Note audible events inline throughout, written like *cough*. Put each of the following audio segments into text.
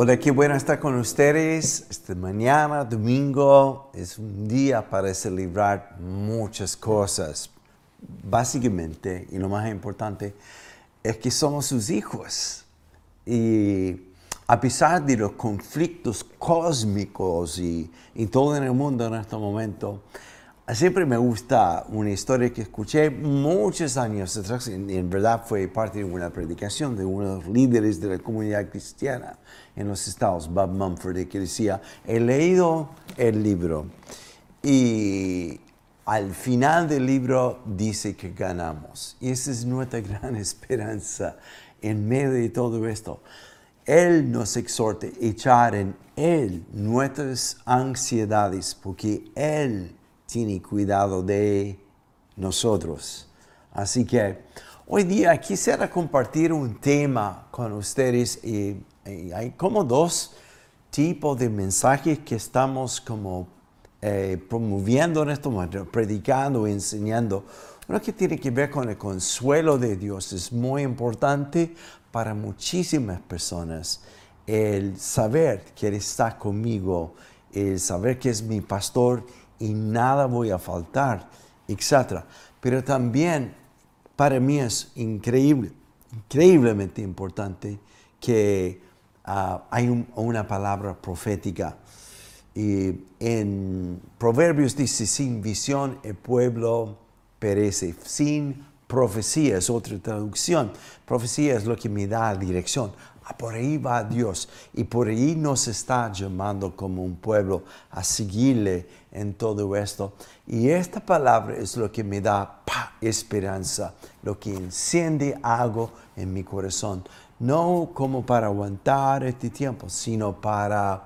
Hola, qué bueno estar con ustedes. Esta mañana, domingo, es un día para celebrar muchas cosas. Básicamente, y lo más importante, es que somos sus hijos. Y a pesar de los conflictos cósmicos y, y todo en el mundo en este momento, Siempre me gusta una historia que escuché muchos años atrás, en, en, verdad fue parte de una predicación de uno de los líderes de la comunidad cristiana en los estados, Bob Mumford, que decía, he leído el libro y al final del libro dice que ganamos. Y esa es nuestra gran *laughs* esperanza en medio de todo esto. Él nos exhorta a echar en Él nuestras ansiedades, porque Él tiene cuidado de nosotros. Así que hoy día quisiera compartir un tema con ustedes hay como dos tipos de mensajes que estamos como eh, promoviendo en este momento, predicando, enseñando. Uno que tiene que ver con el consuelo de Dios es muy importante para muchísimas personas. El saber que Él está conmigo, el saber que es mi pastor y nada voy a faltar, etc. Pero también para mí es increíble, increíblemente importante que uh, hay una palabra profética. En Proverbios dice, sin visión el pueblo perece, sin profecía es otra traducción. Profecía es lo que me da dirección. Ah, por ahí va Dios y por ahí nos está llamando como un pueblo a seguirle en todo esto. Y esta palabra es lo que me da esperanza, lo que enciende algo en mi corazón. No como para aguantar este tiempo, sino para,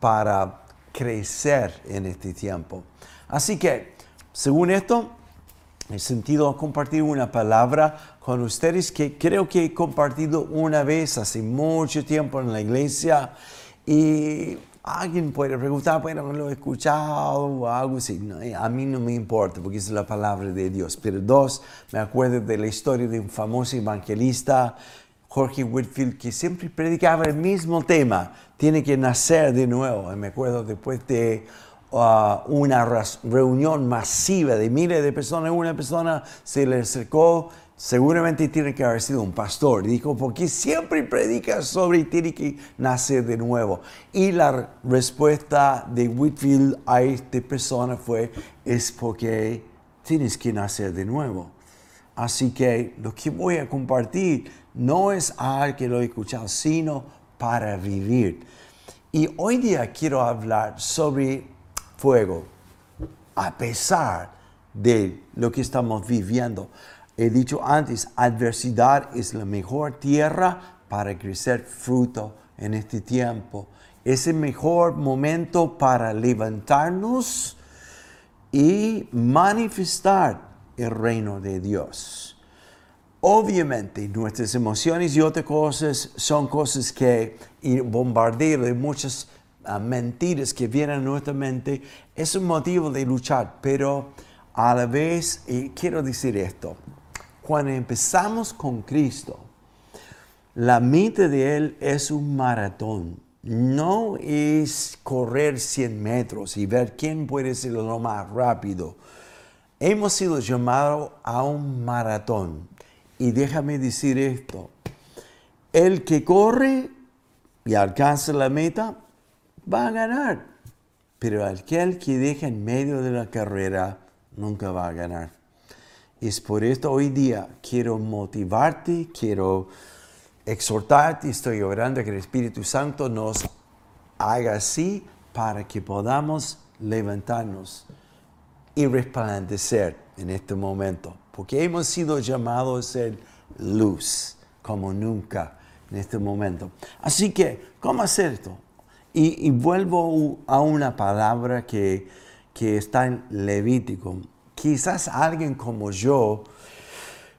para crecer en este tiempo. Así que, según esto, he sentido compartir una palabra con ustedes que creo que he compartido una vez hace mucho tiempo en la iglesia y alguien puede preguntar, bueno, lo he escuchado o algo así. a mí no me importa porque es la palabra de Dios. Pero dos, me acuerdo de la historia de un famoso evangelista, Jorge Whitfield, que siempre predicaba el mismo tema, tiene que nacer de nuevo. Y me acuerdo después de Uh, una reunión masiva de miles de personas, una persona se le acercó, seguramente tiene que haber sido un pastor, dijo, porque siempre predica sobre tiene que nacer de nuevo. Y la respuesta de Whitfield a esta persona fue, es porque tienes que nacer de nuevo. Así que lo que voy a compartir no es algo que lo he escuchado, sino para vivir. Y hoy día quiero hablar sobre fuego, a pesar de lo que estamos viviendo. He dicho antes, adversidad es la mejor tierra para crecer fruto en este tiempo. Es el mejor momento para levantarnos y manifestar el reino de Dios. Obviamente nuestras emociones y otras cosas son cosas que bombardeo de muchas mentiras que vienen a nuestra mente es un motivo de luchar, pero a la vez, quiero decir esto, cuando empezamos con Cristo, la mente de Él es un maratón. No es correr 100 metros y ver quién puede ser lo más rápido. Hemos sido llamados a un maratón. Y déjame decir esto, el que corre y alcanza la meta va a ganar. Pero aquel que deja en medio de la carrera nunca va a ganar. Es por esto hoy día quiero motivarte, quiero exhortarte, estoy orando que el Espíritu Santo nos haga así para que podamos levantarnos y resplandecer en este momento. Porque hemos sido llamados a ser luz como nunca en este momento. Así que, ¿cómo hacer esto? Y, vuelvo a una palabra que, que está en Levítico. Quizás alguien como yo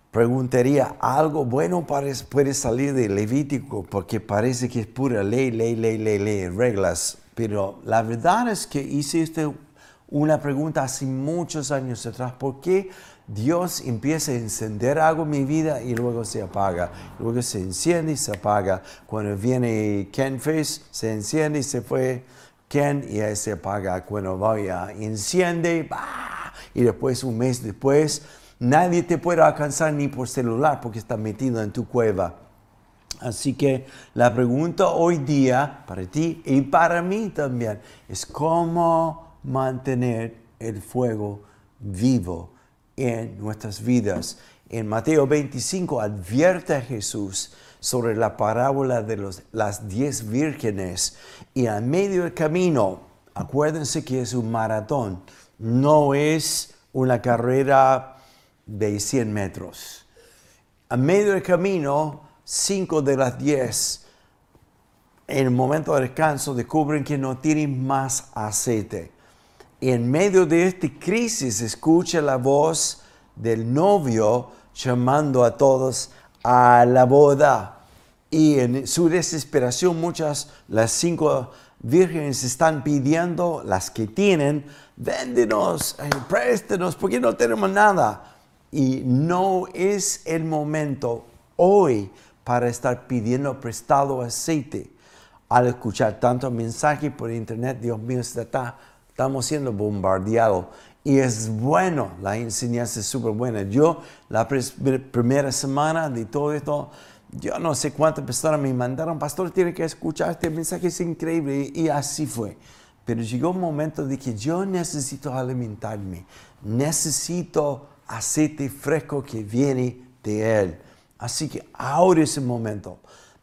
preguntaría, algo bueno puede salir de Levítico porque parece que es pura ley, ley, ley, ley, ley, reglas. Pero la verdad es que hice este, una pregunta hace muchos años atrás, ¿por qué Dios empieza a encender algo en mi vida y luego se apaga? Luego se enciende y se apaga. Cuando viene Ken Face, se enciende y se fue Ken y ahí se apaga. Cuando vaya, enciende, y después un mes después, nadie te puede alcanzar ni por celular porque está metido en tu cueva. Así que la pregunta hoy día para ti y para mí también es cómo mantener el fuego vivo en nuestras vidas. En Mateo 25 advierte a Jesús sobre la parábola de los, las diez vírgenes y a medio del camino, acuérdense que es un maratón, no es una carrera de 100 metros. A medio del camino, cinco de las diez, en el momento de descanso, descubren que no tienen más aceite. Y en medio de esta crisis, escucha la voz del novio llamando a todos a la boda. Y en su desesperación, muchas, las cinco vírgenes están pidiendo, las que tienen, véndenos, eh, préstenos, porque no tenemos nada. Y no es el momento hoy para estar pidiendo prestado aceite. Al escuchar tanto mensaje por internet, Dios mío, está, estamos siendo bombardeados. Y es bueno, la enseñanza es súper buena. Yo, la primera semana de todo esto, yo no sé cuántas personas me mandaron, pastor, tiene que escuchar este mensaje, es increíble. Y así fue. Pero llegó un momento de que yo necesito alimentarme, necesito aceite fresco que viene de Él. Así que ahora es el momento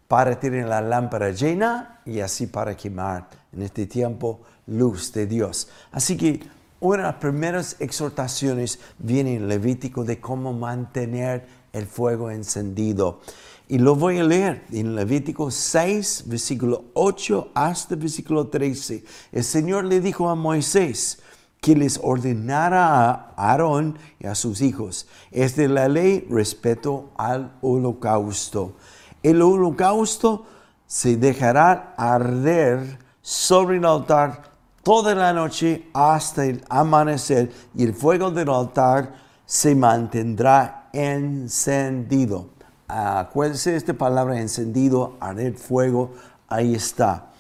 para tener la lámpara llena y así para quemar en este tiempo luz de Dios. Así que una de las primeras exhortaciones viene en Levítico de cómo mantener el fuego encendido. Y lo voy a leer en Levítico 6, versículo 8 hasta versículo 13. El Señor le dijo a Moisés, que les ordenara a Aarón y a sus hijos. Es de la ley respeto al holocausto. El holocausto se dejará arder sobre el altar toda la noche hasta el amanecer y el fuego del altar se mantendrá encendido. Acuérdense de esta palabra encendido, arder fuego, ahí está.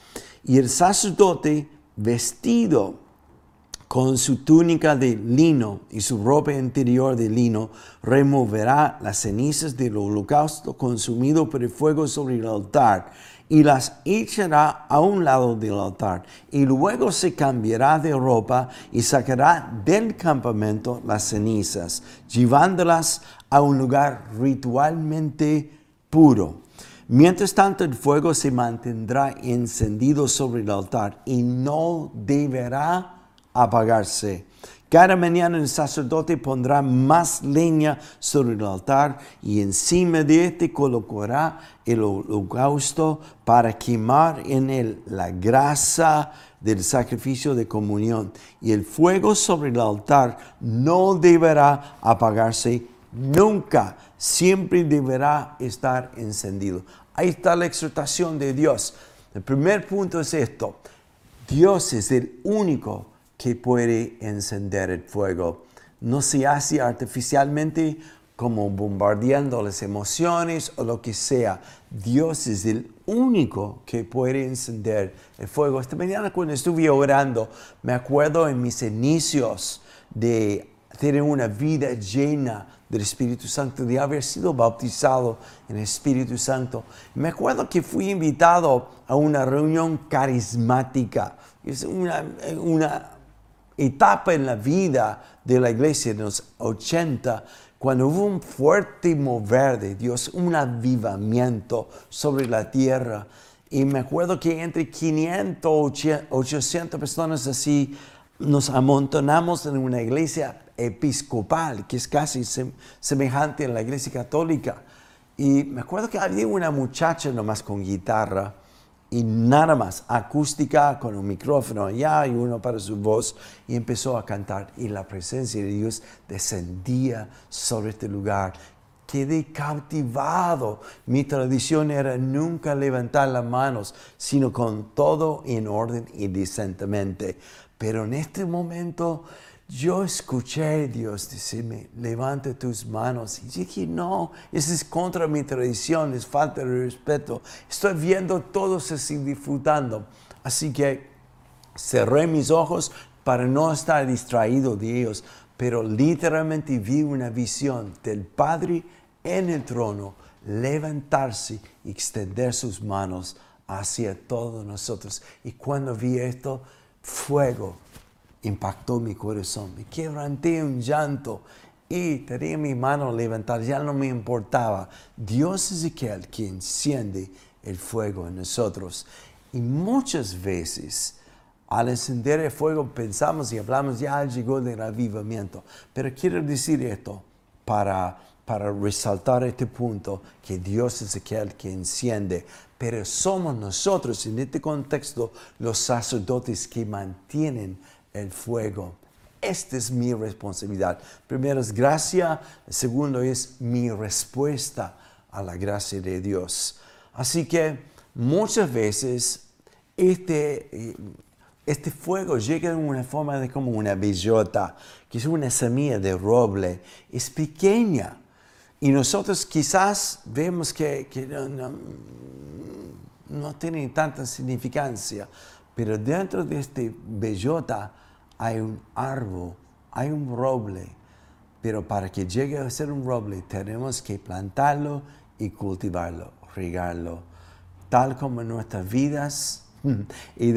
Y el sacerdote vestido con su túnica de lino y su ropa interior de lino, removerá las cenizas del holocausto consumido por el fuego sobre el altar y las echará a un lado del altar. Y luego se cambiará de ropa y sacará del campamento las cenizas, llevándolas a un lugar ritualmente puro. Mientras tanto, el fuego se mantendrá encendido sobre el altar y no deberá apagarse. Cada mañana el sacerdote pondrá más leña sobre el altar y encima de este colocará el holocausto para quemar en él la grasa del sacrificio de comunión. Y el fuego sobre el altar no deberá apagarse nunca, siempre deberá estar encendido. Ahí está la exhortación de Dios. El primer punto es esto. Dios es el único que puede encender el fuego. No se hace artificialmente como bombardeando las emociones o lo que sea. Dios es el único que puede encender el fuego. Esta mañana cuando estuve orando, me acuerdo en mis inicios de tener una vida llena del Espíritu Santo, de haber sido bautizado en el Espíritu Santo. Me acuerdo que fui invitado a una reunión carismática. Es una, una etapa en la vida de la iglesia en los 80, cuando hubo un fuerte mover de Dios, un avivamiento sobre la tierra. Y me acuerdo que entre 500, 800 personas así nos amontonamos en una iglesia episcopal, que es casi semejante a la iglesia católica. Y me acuerdo que había una muchacha nomás con guitarra y nada más, acústica con un micrófono allá y uno para su voz y empezó a cantar y la presencia de Dios descendía sobre este lugar quedé cautivado. Mi tradición era nunca levantar las manos, sino con todo en orden y decentemente. Pero en este momento yo escuché a Dios decirme, levante tus manos. Y dije, no, eso es contra mi tradición, es falta de respeto. Estoy viendo todos así disfrutando. Así que cerré mis ojos para no estar distraído de ellos, pero literalmente vi una visión del Padre en el trono levantarse y extender sus manos hacia todos nosotros. Y cuando vi esto, fuego impactó mi corazón. Me quebranté un llanto y tenía mi mano levantada, ya no me importaba. Dios es aquel que enciende el fuego en nosotros. Y muchas veces al encender el fuego pensamos y hablamos, ya llegó el avivamiento. Pero quiero decir esto para, para resaltar este punto, que Dios es aquel que enciende. Pero somos nosotros en este contexto los sacerdotes que mantienen el fuego. Esta es mi responsabilidad. Primero es gracia, segundo es mi respuesta a la gracia de Dios. Así que muchas veces este, eh, este fuego llega en una forma de como una bellota, que es una semilla de roble. Es pequeña. Y nosotros quizás vemos que, no, tiene tanta significancia, pero dentro de este bellota hay un árbol, hay un roble. Pero para que llegue a ser un roble tenemos que plantarlo y cultivarlo, regarlo. Tal como en nuestras vidas *laughs* y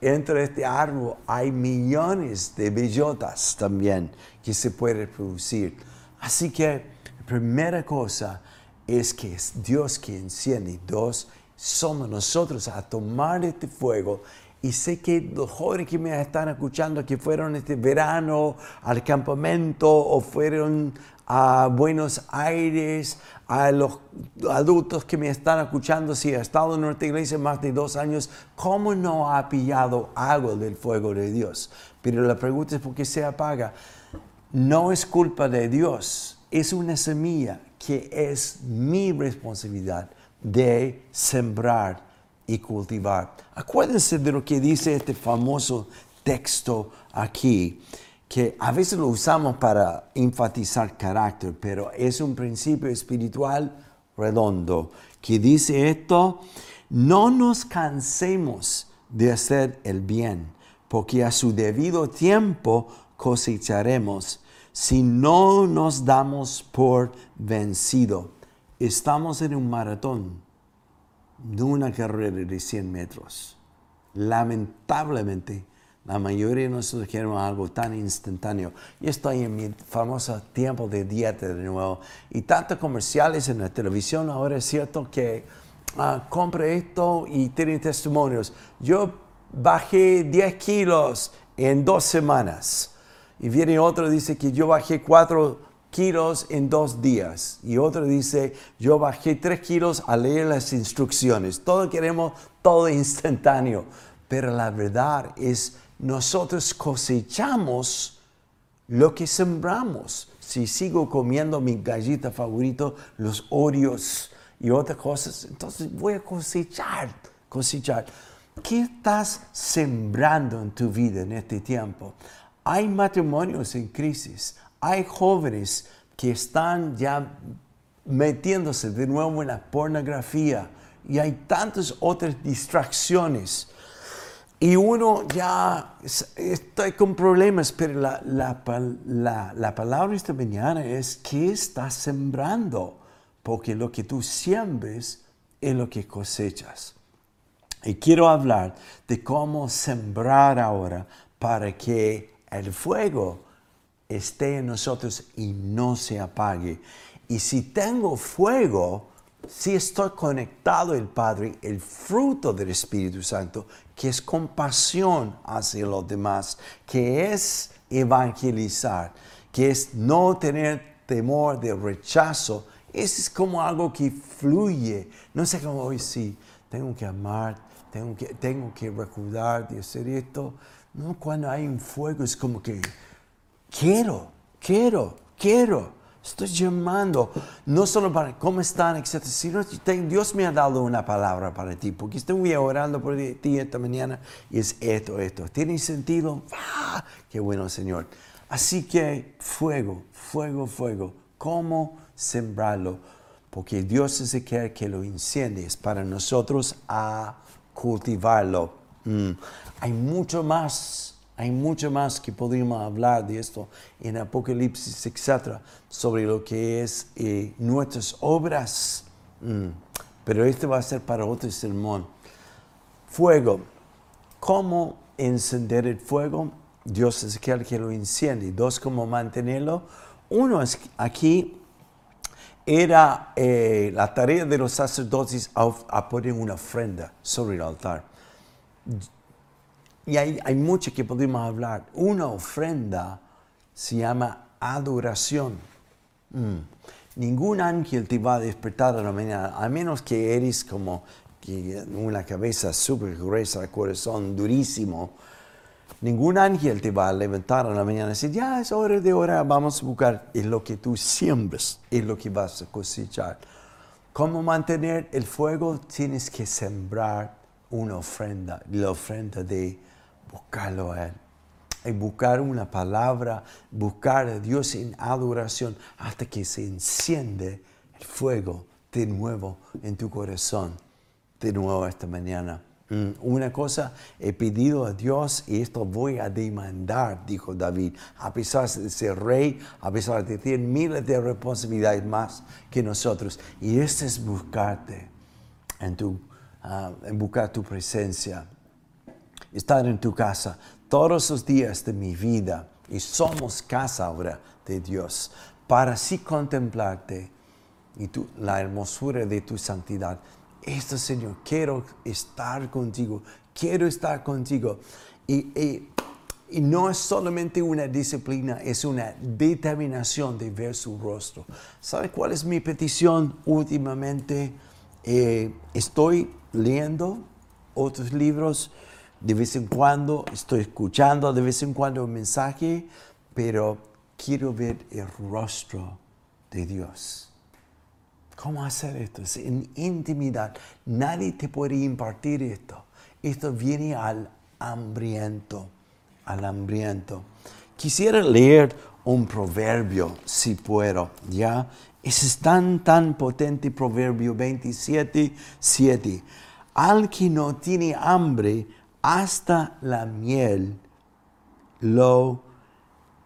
entre este árbol hay millones de bellotas también que se pueden producir. Así que la primera cosa es que es Dios quien enciende. Dos, somos nosotros a tomar este fuego. Y sé que los jóvenes que me están escuchando, que fueron este verano al campamento o fueron a Buenos Aires, a los adultos que me están escuchando, si ha estado en nuestra iglesia más de dos años, ¿cómo no ha pillado algo del fuego de Dios? Pero la pregunta es por qué se apaga. No es culpa de Dios, es una semilla que es mi responsabilidad de sembrar y cultivar. Acuérdense de lo que dice este famoso texto aquí que a veces lo usamos para enfatizar carácter, pero es un principio espiritual redondo que dice esto, no nos cansemos de hacer el bien, porque a su debido tiempo cosecharemos si no nos damos por vencido. Estamos en un maratón, no una carrera de 100 metros. Lamentablemente, la mayoría de nosotros queremos algo tan instantáneo. Yo estoy en mi famoso tiempo de dieta de nuevo. Y tantos comerciales en la televisión ahora es cierto que uh, compre esto y tienen testimonios. Yo bajé 10 kilos en dos semanas. Y viene otro dice que yo bajé 4 kilos en dos días. Y otro dice, yo bajé 3 kilos al leer las instrucciones. Todos queremos todo instantáneo. Pero la verdad es nosotros cosechamos lo que sembramos. Si sigo comiendo mi gallita favorito, los Oreos y otras cosas, entonces voy a cosechar, cosechar. ¿Qué estás sembrando en tu vida en este tiempo? Hay matrimonios en crisis, hay jóvenes que están ya metiéndose de nuevo en la pornografía y hay tantas otras distracciones y uno ya está con problemas, pero la, la, palabra esta mañana es ¿qué estás sembrando? Porque lo que tú siembres es lo que cosechas. Y quiero hablar de cómo sembrar ahora para que el fuego esté en nosotros y no se apague. Y si tengo fuego, si estoy conectado al Padre, el fruto del Espíritu Santo, que es compasión hacia los demás, que es evangelizar, que es no tener temor de rechazo, eso es como algo que fluye. No sé cómo hoy sí, tengo que amar, tengo que, tengo que recordar de hacer esto. No, cuando hay un fuego es como que quiero, quiero, quiero. Estoy llamando, no solo para cómo están, etcétera, sino Dios me ha dado una palabra para ti, porque estoy orando por ti esta mañana y es esto, esto. ¿Tiene sentido? ¡Ah! ¡Qué bueno, Señor! Así que fuego, fuego, fuego. ¿Cómo sembrarlo? Porque Dios es el que, que lo enciende, es para nosotros a cultivarlo. Mm. Hay mucho más hay mucho más que podríamos hablar de esto en Apocalipsis, etc., sobre lo que es eh, nuestras obras. Mm. Pero este va a ser para otro sermón. Fuego. ¿Cómo encender el fuego? Dios es aquel que lo enciende. Dos, ¿cómo mantenerlo? Uno es aquí era eh, la tarea de los sacerdotes a poner una ofrenda sobre el altar. Y hay, hay mucho que podemos hablar. Una ofrenda se llama adoración. Mm. Ningún ángel te va a despertar a la mañana, a menos que eres como una cabeza súper gruesa, corazón durísimo. Ningún ángel te va a levantar a la mañana y decir, ya es hora de orar, vamos a buscar. Es lo que tú siembres, es lo que vas a cosechar. ¿Cómo mantener el fuego? Tienes que sembrar una ofrenda, la ofrenda de buscarlo a Él. Buscar una palabra, buscar a Dios en adoración hasta que se enciende el fuego de nuevo en tu corazón, de nuevo esta mañana. Mm, una cosa he pedido a Dios y esto voy a demandar, dijo David, a pesar de ser rey, a pesar de tener miles de responsabilidades más que nosotros. Y este es buscarte, en, tu, ah, en buscar tu presencia, estar en tu casa todos los días de mi vida y somos casa ahora de Dios para así contemplarte y tu, la hermosura de tu santidad. Esto, Señor, quiero estar contigo, quiero estar contigo. Y, y, no es solamente una disciplina, es una determinación de ver su rostro. ¿Sabe cuál es mi petición últimamente? Eh, estoy leyendo otros libros de vez en cuando estoy escuchando, de vez en cuando un mensaje, pero quiero ver el rostro de Dios. ¿Cómo hacer esto? Es en intimidad. Nadie te puede impartir esto. Esto viene al hambriento, al hambriento. Quisiera leer un proverbio, si puedo, ¿ya? Ese es tan, tan potente, proverbio 27, 7. Al que no tiene hambre, hasta la miel lo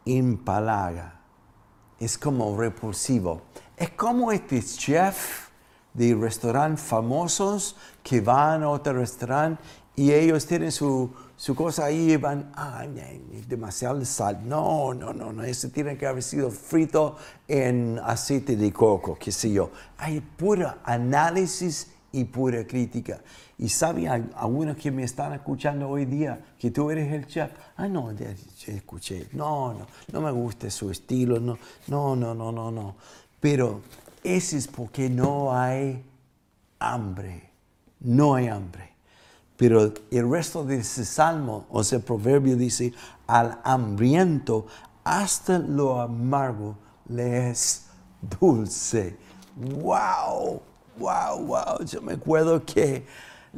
impalaga. Es como repulsivo. Es como este chef de restaurantes famosos que van a otro restaurante y ellos tienen su, cosa ahí y van, ay, demasiado sal. No, no, no, no, eso tiene que haber sido frito en aceite de coco, qué sé yo. Hay puro análisis y pura crítica. Y sabe, algunos que me están escuchando hoy día, que tú eres el chef. Ah, no, escuché. No, no, no me gusta su estilo. No, no, no, no, no, no. Pero ese es porque no hay hambre. No hay hambre. Pero el resto de ese salmo, o sea, proverbio dice, al hambriento hasta lo amargo le es dulce. ¡Wow! wow, wow. Yo me acuerdo que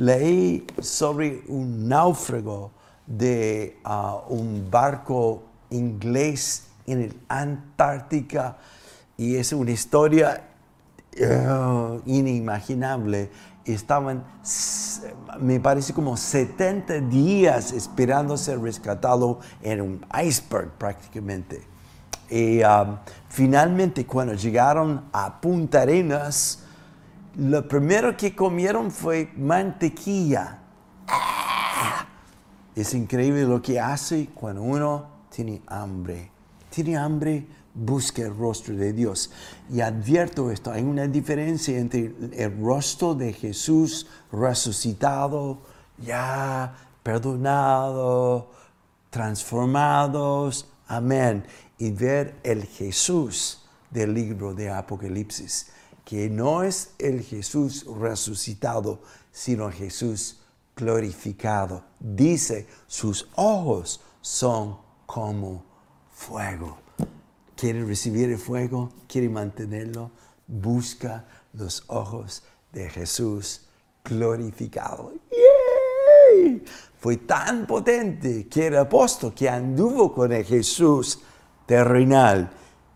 leí sobre un náufrago de uh, un barco inglés en el Antártica y es una historia uh, inimaginable. Estaban, me parece como 70 días esperando ser rescatado en un iceberg prácticamente. Y um, finalmente cuando llegaron a Punta Arenas, lo primero que comieron fue mantequilla. Es increíble lo que hace cuando uno tiene hambre. Tiene hambre, busca el rostro de Dios. Y advierto esto, hay una diferencia entre el rostro de Jesús resucitado, ya perdonado, transformados, amén, y ver el Jesús del libro de Apocalipsis que no es el Jesús resucitado, sino Jesús glorificado. Dice, sus ojos son como fuego. quiere recibir el fuego, quiere mantenerlo, busca los ojos de Jesús glorificado. Fue tan potente que el apóstol que anduvo con el Jesús terrenal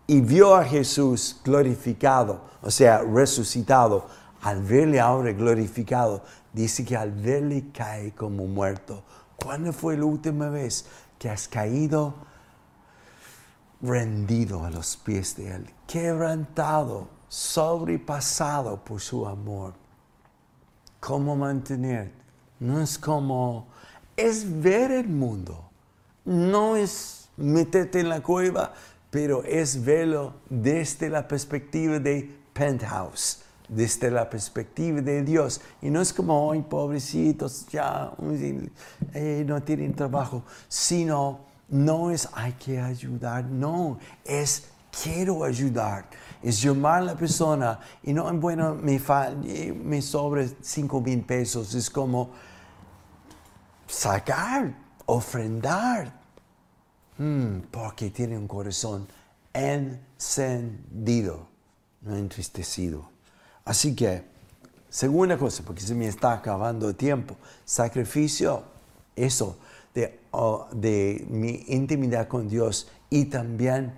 y vio a Jesús glorificado, o sea, resucitado, al verle ahora glorificado, dice que al verle cae como muerto. ¿Cuándo fue la última vez que has caído rendido a los pies de Él, quebrantado, sobrepasado por su amor? ¿Cómo mantener? No es como, es ver el mundo, no es meterte en la cueva, pero es verlo desde la perspectiva de penthouse desde la perspectiva de Dios. Y no es como, ay, pobrecitos, ya eh, no tienen trabajo, sino no es, hay que ayudar, no, es quiero ayudar. Es llamar a la persona y no, bueno, me, me sobre cinco mil pesos. Es como sacar, ofrendar, hmm, porque tiene un corazón encendido, no entristecido. Así que, segunda cosa, porque se me está acabando el tiempo, sacrificio, eso, de, oh, de mi intimidad con Dios y también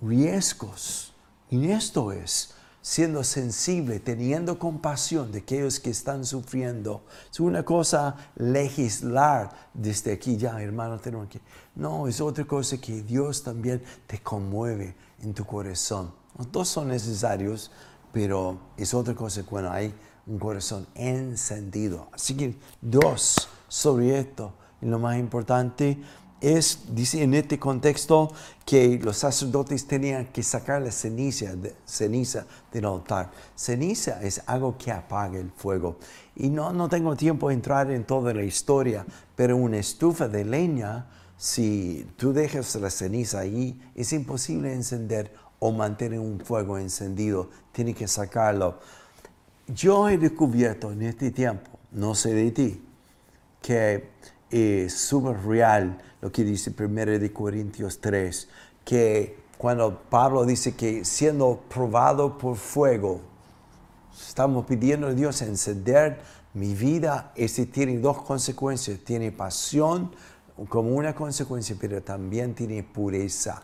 riesgos. Y esto es siendo sensible, teniendo compasión de aquellos que están sufriendo. Es una cosa legislar desde aquí, ya hermano, tenemos que... No, es otra cosa que Dios también te conmueve en tu corazón. Los dos son necesarios, pero es otra cosa cuando hay un corazón encendido. Así que dos sobre esto. Y lo más importante es, dice en este contexto, que los sacerdotes tenían que sacar la ceniza, ceniza del altar. Ceniza es algo que apaga el fuego. Y no, no tengo tiempo de entrar en toda la historia, pero una estufa de leña, si tú dejas la ceniza ahí, es imposible encender o mantener un fuego encendido, tiene que sacarlo. Yo he descubierto en este tiempo, no sé de ti, que súper real lo que dice 1 de Corintios 3, que cuando Pablo dice que siendo probado por fuego, estamos pidiendo a Dios encender mi vida, ese tiene dos consecuencias, tiene pasión como una consecuencia, pero también tiene pureza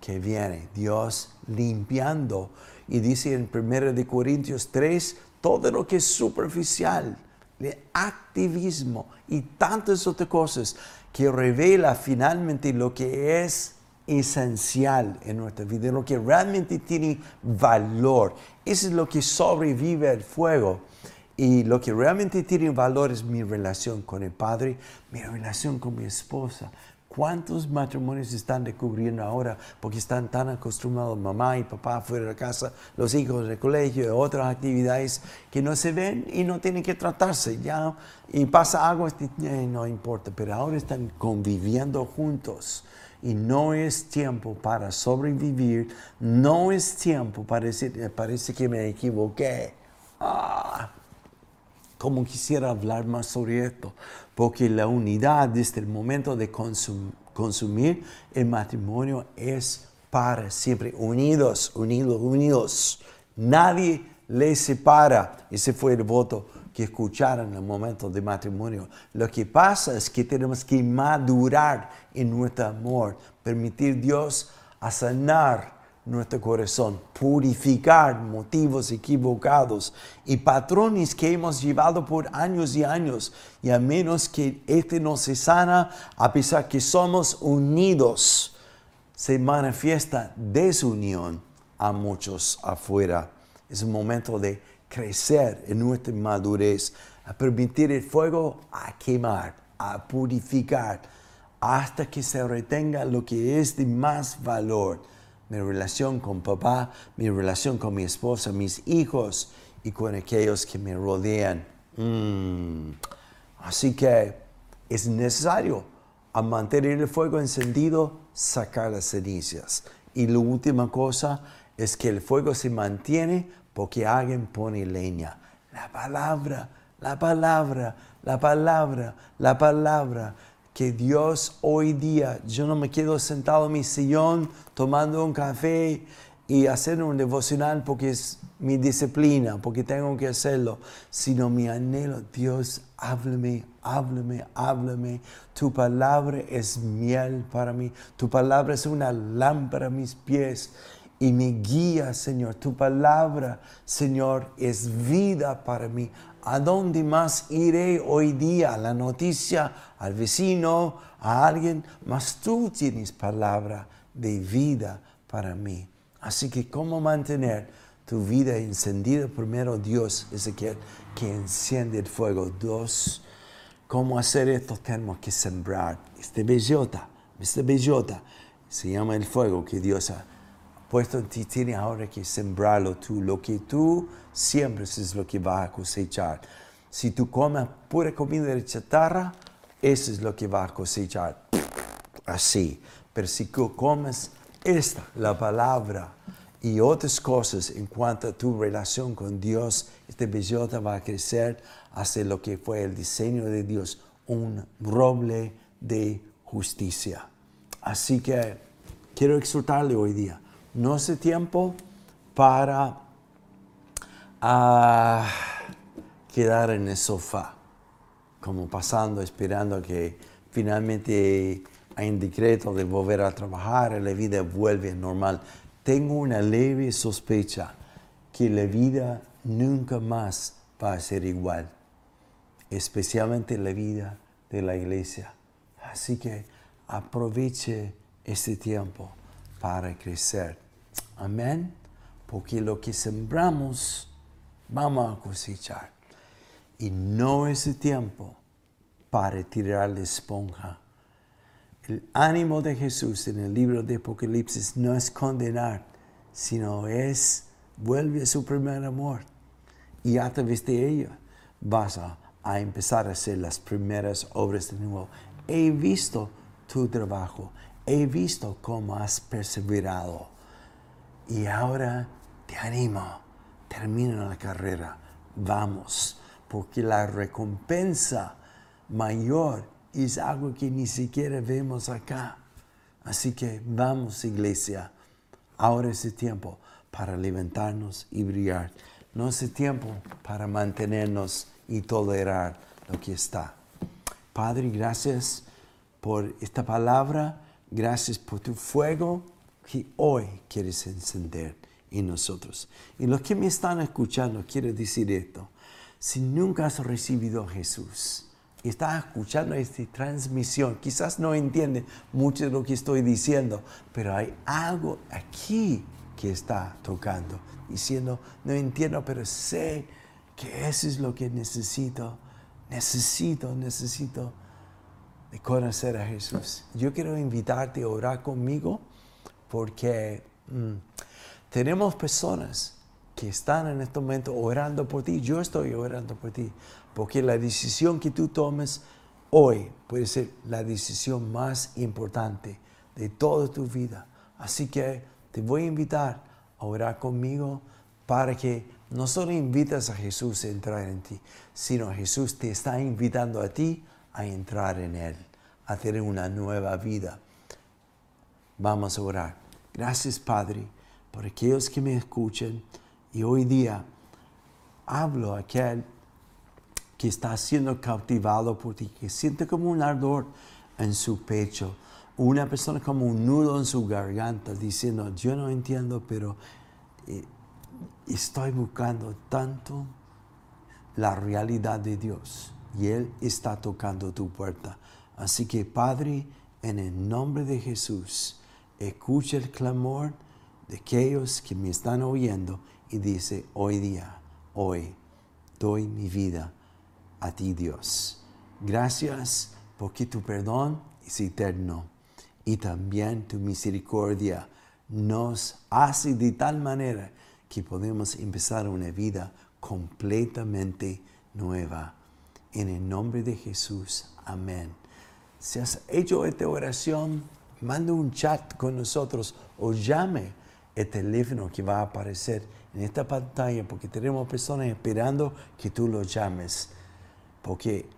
que viene, Dios limpiando. Y dice en 1 de Corintios 3, todo lo que es superficial, de activismo y tantas otras cosas que revela finalmente lo que es esencial en nuestra vida, lo que realmente tiene valor. Eso es lo que sobrevive al fuego. Y lo que realmente tiene valor es mi relación con el Padre, mi relación con mi esposa, ¿Cuántos matrimonios están descubriendo ahora porque están tan acostumbrados mamá y papá fuera de casa, los hijos del colegio otras actividades que no se ven y no tienen que tratarse ya y pasa algo, eh, no importa, pero ahora están conviviendo juntos y no es tiempo para sobrevivir, no es tiempo para decir, eh, parece que me equivoqué. Ah, como quisiera hablar más sobre esto, porque la unidad desde el momento de consumir el matrimonio es para siempre, unidos, unidos, unidos. Nadie les separa. Ese fue el voto que escucharon en el momento de matrimonio. Lo que pasa es que tenemos que madurar en nuestro amor, permitir Dios a sanar nuestro corazón, purificar motivos equivocados y patrones que hemos llevado por años y años. Y a menos que este no se sana, a pesar que somos unidos, se manifiesta desunión a muchos afuera. Es un momento de crecer en nuestra madurez, a permitir el fuego a quemar, a purificar, hasta que se retenga lo que es de más valor mi relación con papá, mi relación con mi esposa, mis hijos y con aquellos que me rodean. Mm. Así que es necesario a mantener el fuego encendido, sacar las cenizas. Y la última cosa es que el fuego se mantiene porque alguien pone leña. La palabra, la palabra, la palabra, la palabra que Dios hoy día, yo no me quedo sentado en mi sillón tomando un café y hacer un devocional porque es mi disciplina, porque tengo que hacerlo, sino mi anhelo, Dios, háblame, háblame, háblame. Tu palabra es miel para mí, tu palabra es una lámpara a mis pies y me guía, Señor. Tu palabra, Señor, es vida para mí. ¿A dónde más iré hoy día? la noticia, al vecino, a alguien, mas tú tienes palabra de vida para mí. Así que, ¿cómo mantener tu vida encendida? Primero, Dios es el que, enciende el fuego. Dos, ¿cómo hacer esto? Tenemos que sembrar. Este bellota, este bellota, se llama el fuego que Dios ha puesto en ti, tienes ahora que sembrarlo tú. Lo que tú siembres es lo que vas a cosechar. Si tú comes pura comida de chatarra, eso es lo que vas a cosechar. Así. Pero si tú comes esta, la palabra y otras cosas en cuanto a tu relación con Dios, este bellota va a crecer hacia lo que fue el diseño de Dios, un roble de justicia. Así que quiero exhortarle hoy día no hace tiempo para ah, quedar en el sofá, como pasando, esperando que finalmente hay un decreto de volver a trabajar y la vida vuelve normal. Tengo una leve sospecha que la vida nunca más va a ser igual, especialmente la vida de la iglesia. Así que aproveche este tiempo para crecer. Amén. Porque lo que sembramos, vamos a cosechar. Y no es el tiempo para tirar la esponja. El ánimo de Jesús en el libro de Apocalipsis no es condenar, sino es vuelve a su primer amor. Y a través de ello vas a, a empezar a hacer las primeras obras de nuevo. He visto tu trabajo, he visto cómo has perseverado y ahora te animo, termina la carrera, vamos, porque la recompensa mayor es algo que ni siquiera vemos acá. Así que vamos iglesia, ahora es el tiempo para levantarnos y brillar. No es el tiempo para mantenernos y tolerar lo que está. Padre, gracias por esta palabra Gracias por tu fuego que hoy quieres encender en nosotros. Y los que me están escuchando, quiero decir esto. Si nunca has recibido a Jesús, estás escuchando esta transmisión, quizás no entiende mucho de lo que estoy diciendo, pero hay algo aquí que está tocando, diciendo, no entiendo, pero sé que eso es lo que necesito, necesito, necesito de conocer a Jesús. Yo quiero invitarte a orar conmigo porque mm, tenemos personas que están en este momento orando por ti. Yo estoy orando por ti porque la decisión que tú tomes hoy puede ser la decisión más importante de toda tu vida. Así que te voy a invitar a orar conmigo para que no solo invitas a Jesús a entrar en ti, sino Jesús te está invitando a ti a entrar en Él, a tener una nueva vida. Vamos a orar. Gracias, Padre, por aquellos que me escuchan y hoy día hablo a aquel que está siendo cautivado por ti, que siente como un ardor en su pecho, una persona como un nudo en su garganta, diciendo, yo no entiendo, pero eh, estoy buscando tanto la realidad de Dios y Él está tocando tu puerta. Así que Padre, en el nombre de Jesús, escucha el clamor de aquellos que me están oyendo y dice, hoy día, hoy, doy mi vida a ti Dios. Gracias porque tu perdón es eterno y también tu misericordia nos hace de tal manera que podemos empezar una vida completamente nueva. En el nombre de Jesús. Amén. Si has hecho esta oración, manda un chat con nosotros o llame el teléfono que va a aparecer en esta pantalla porque tenemos personas esperando que tú lo llames. Porque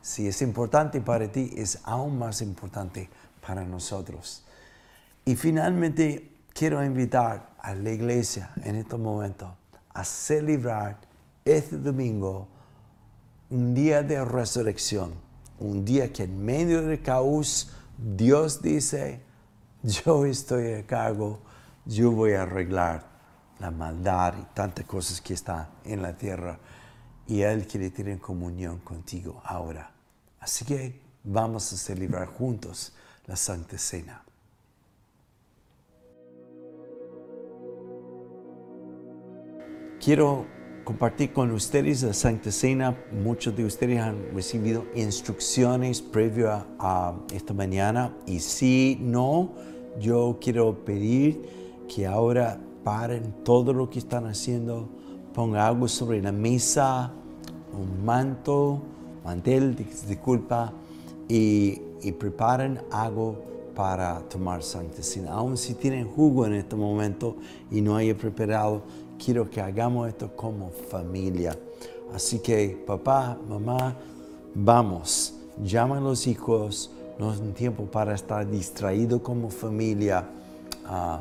Si es importante para ti, es aún más importante para nosotros. Y finalmente, quiero invitar a la iglesia en este momento a celebrar este domingo un día de resurrección, un día que en medio del caos Dios dice, yo estoy a cargo, yo voy a arreglar la maldad y tantas cosas que están en la tierra y Él quiere tener comunión contigo ahora. Así que vamos a celebrar juntos la Santa Cena. Quiero compartir con ustedes la Santa Cena. Muchos de ustedes han recibido instrucciones previo a, esta mañana y si no, yo quiero pedir que ahora paren todo lo que están haciendo, pongan algo sobre la mesa, un manto, mantel, disculpa, y, y preparen algo para tomar Santa Cena. Aún si tienen jugo en este momento y no haya preparado, quiero que hagamos esto como familia. Así que papá, mamá, vamos, llaman los hijos, no es un tiempo para estar distraído como familia. Ah,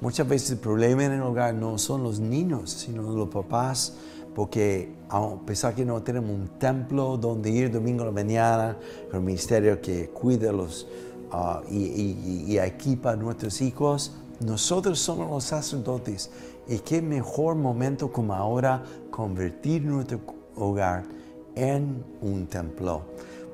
muchas veces el problema en el hogar no son los niños, sino los papás, porque a pesar que no tenemos un templo donde ir domingo a la mañana, el ministerio que cuida los, ah, y, y, y equipa a nuestros hijos, nosotros somos los sacerdotes y qué mejor momento como ahora convertir nuestro hogar en un templo.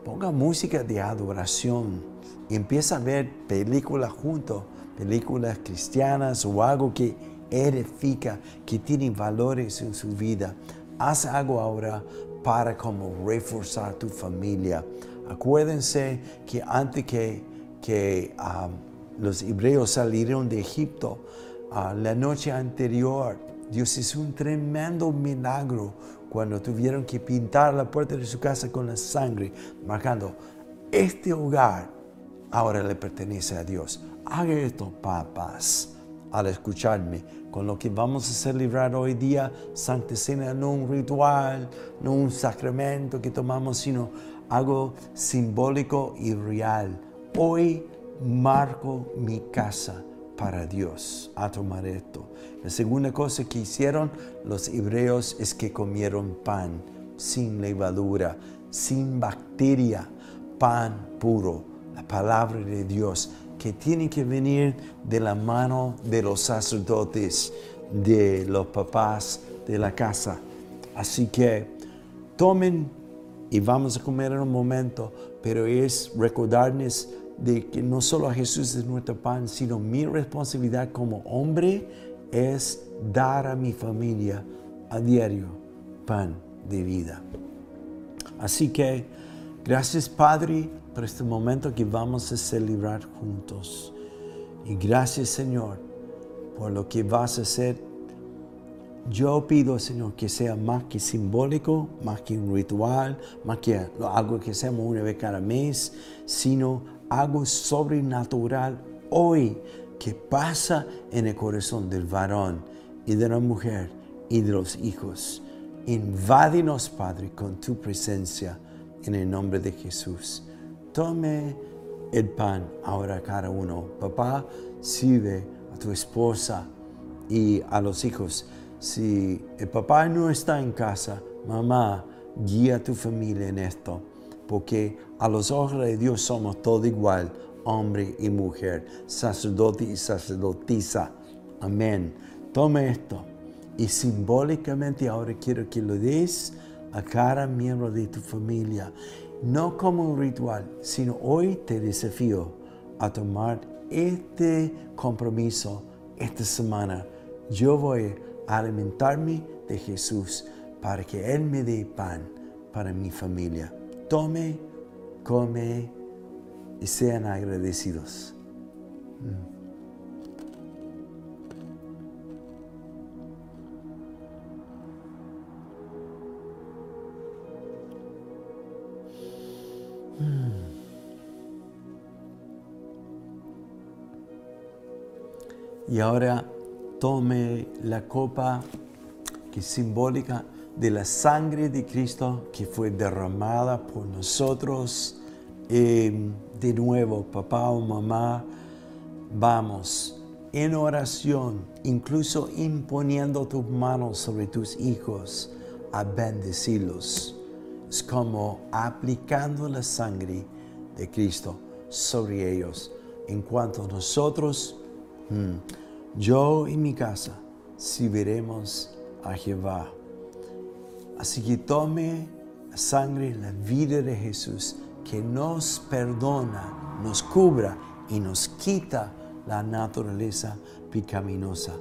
Ponga música de adoración empieza a ver películas juntos, películas cristianas o algo que edifica, que tiene valores en su vida. Haz algo ahora para como reforzar tu familia. Acuérdense que antes que, que um, los hebreos salieron de Egipto, la noche anterior, Dios hizo un tremendo milagro cuando tuvieron que pintar la puerta de su casa con la sangre, marcando, este hogar ahora le pertenece a Dios. Haga esto, papás, al escucharme, con lo que vamos a celebrar hoy día, Santa Cena, no un ritual, no un sacramento que tomamos, sino algo simbólico y real. Hoy marco mi casa para Dios a tomar esto. La segunda cosa que hicieron los hebreos es que comieron pan sin levadura, sin bacteria, pan puro, la palabra de Dios, que tiene que venir de la mano de los sacerdotes, de los papás de la casa. Así que tomen y vamos a comer en un momento, pero es recordarnos de que no solo a Jesús es nuestro pan, sino mi responsabilidad como hombre es dar a mi familia a diario pan de vida. Así que gracias Padre por este momento que vamos a celebrar juntos. Y gracias Señor por lo que vas a hacer. Yo pido, Señor, que sea más que simbólico, más que un ritual, más que algo que hacemos una vez cada mes, sino algo sobrenatural hoy que pasa en el corazón del varón y de la mujer y de los hijos. Invádinos, Padre, con tu presencia en el nombre de Jesús. Tome el pan ahora cada uno. Papá, sirve a tu esposa y a los hijos. Si el papá no está en casa, mamá, guía a tu familia en esto porque a los ojos de Dios somos todo igual, hombre y mujer, sacerdote y sacerdotisa. Amén. Toma esto y simbólicamente ahora quiero que lo des a cada miembro de tu familia, no como un ritual, sino hoy te desafío a tomar este compromiso esta semana. Yo voy a alimentarme de Jesús para que Él me dé pan para mi familia tome, come y sean agradecidos. Mm. Y ahora tome la copa que es simbólica de la sangre de Cristo que fue derramada por nosotros. Eh, de nuevo, papá o mamá, vamos en oración, incluso imponiendo tus manos sobre tus hijos a bendecirlos. Es como aplicando la sangre de Cristo sobre ellos. En cuanto nosotros, hmm, yo y mi casa, si veremos a Jehová. Así que tome la sangre, la vida de Jesús, que nos perdona, nos cubra y nos quita la naturaleza picaminosa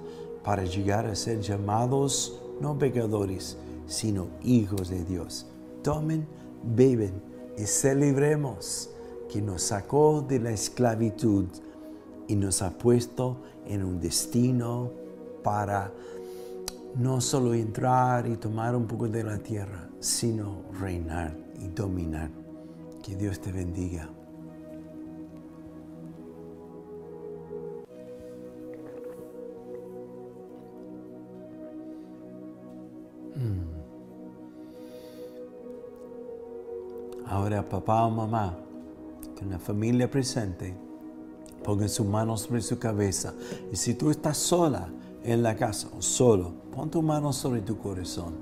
para llegar a ser llamados no pecadores, sino hijos de Dios. Tomen, beben y celebremos que nos sacó de la esclavitud y nos ha puesto en un destino para no solo entrar y tomar un poco de la tierra, sino reinar y dominar. Que Dios te bendiga. Mm. Ahora papá o mamá, con la familia presente, pongan sus manos sobre su cabeza. Y si tú estás sola en la casa solo, pon tu mano sobre tu corazón.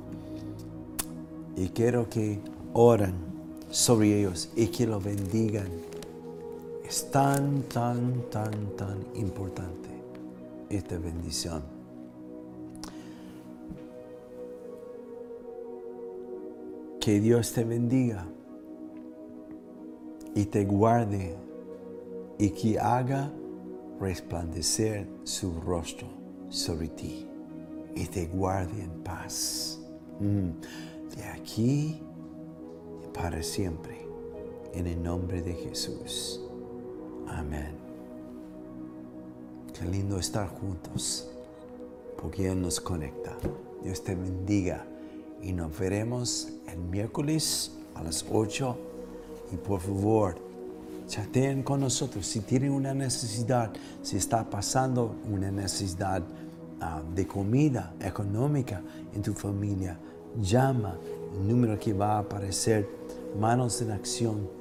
Y quiero que oren sobre ellos y que lo bendigan. Es tan, tan, tan, tan importante esta bendición. Que Dios te bendiga y te guarde y que haga resplandecer su rostro sobre ti y te guarde en paz. Mm. De aquí y para siempre. En el nombre de Jesús. Amén. Qué lindo estar juntos. Porque Él nos conecta. Dios te bendiga y nos veremos el miércoles a las 8 y por favor chateen con nosotros si tienen una necesidad, si está pasando una necesidad ah, de comida económica en tu familia, llama el número que va a aparecer, manos en acción.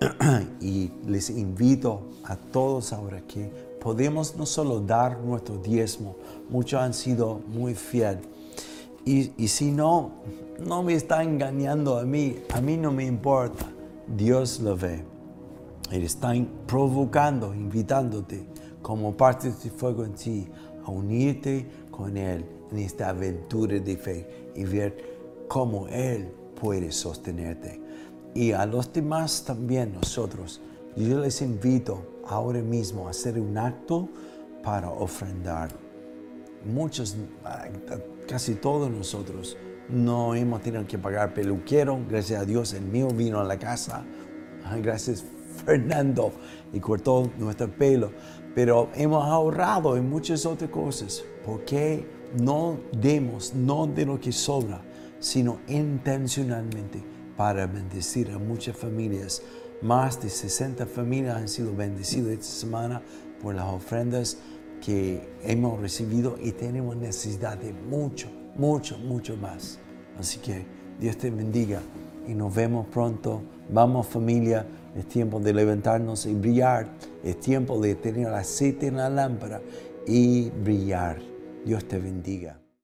*clears throat* y les invito a todos ahora que podemos no solo dar nuestro diezmo, muchos han sido muy fieles y, si no, no me está engañando a mí, a mí no me importa. Dios lo ve. Él está provocando, invitándote como parte de su fuego en ti a unirte con Él en esta aventura de fe y ver cómo Él puede sostenerte. Y a los demás también nosotros, yo les invito ahora mismo a hacer un acto para ofrendar. Muchos, casi todos nosotros no hemos tenido que pagar peluquero. Gracias a Dios, el mío vino a la casa. Gracias, Fernando, y cortó nuestro pelo. Pero hemos ahorrado en muchas otras cosas. ¿Por qué no demos, no de lo que sobra, sino intencionalmente para bendecir a muchas familias? Más de 60 familias han sido bendecidas esta semana por las ofrendas que hemos recibido y tenemos necesidad de mucho, mucho, mucho más. Así que Dios te bendiga y nos vemos pronto. Vamos familia, es tiempo de levantarnos y brillar. Es tiempo de tener aceite en la lámpara y brillar. Dios te bendiga.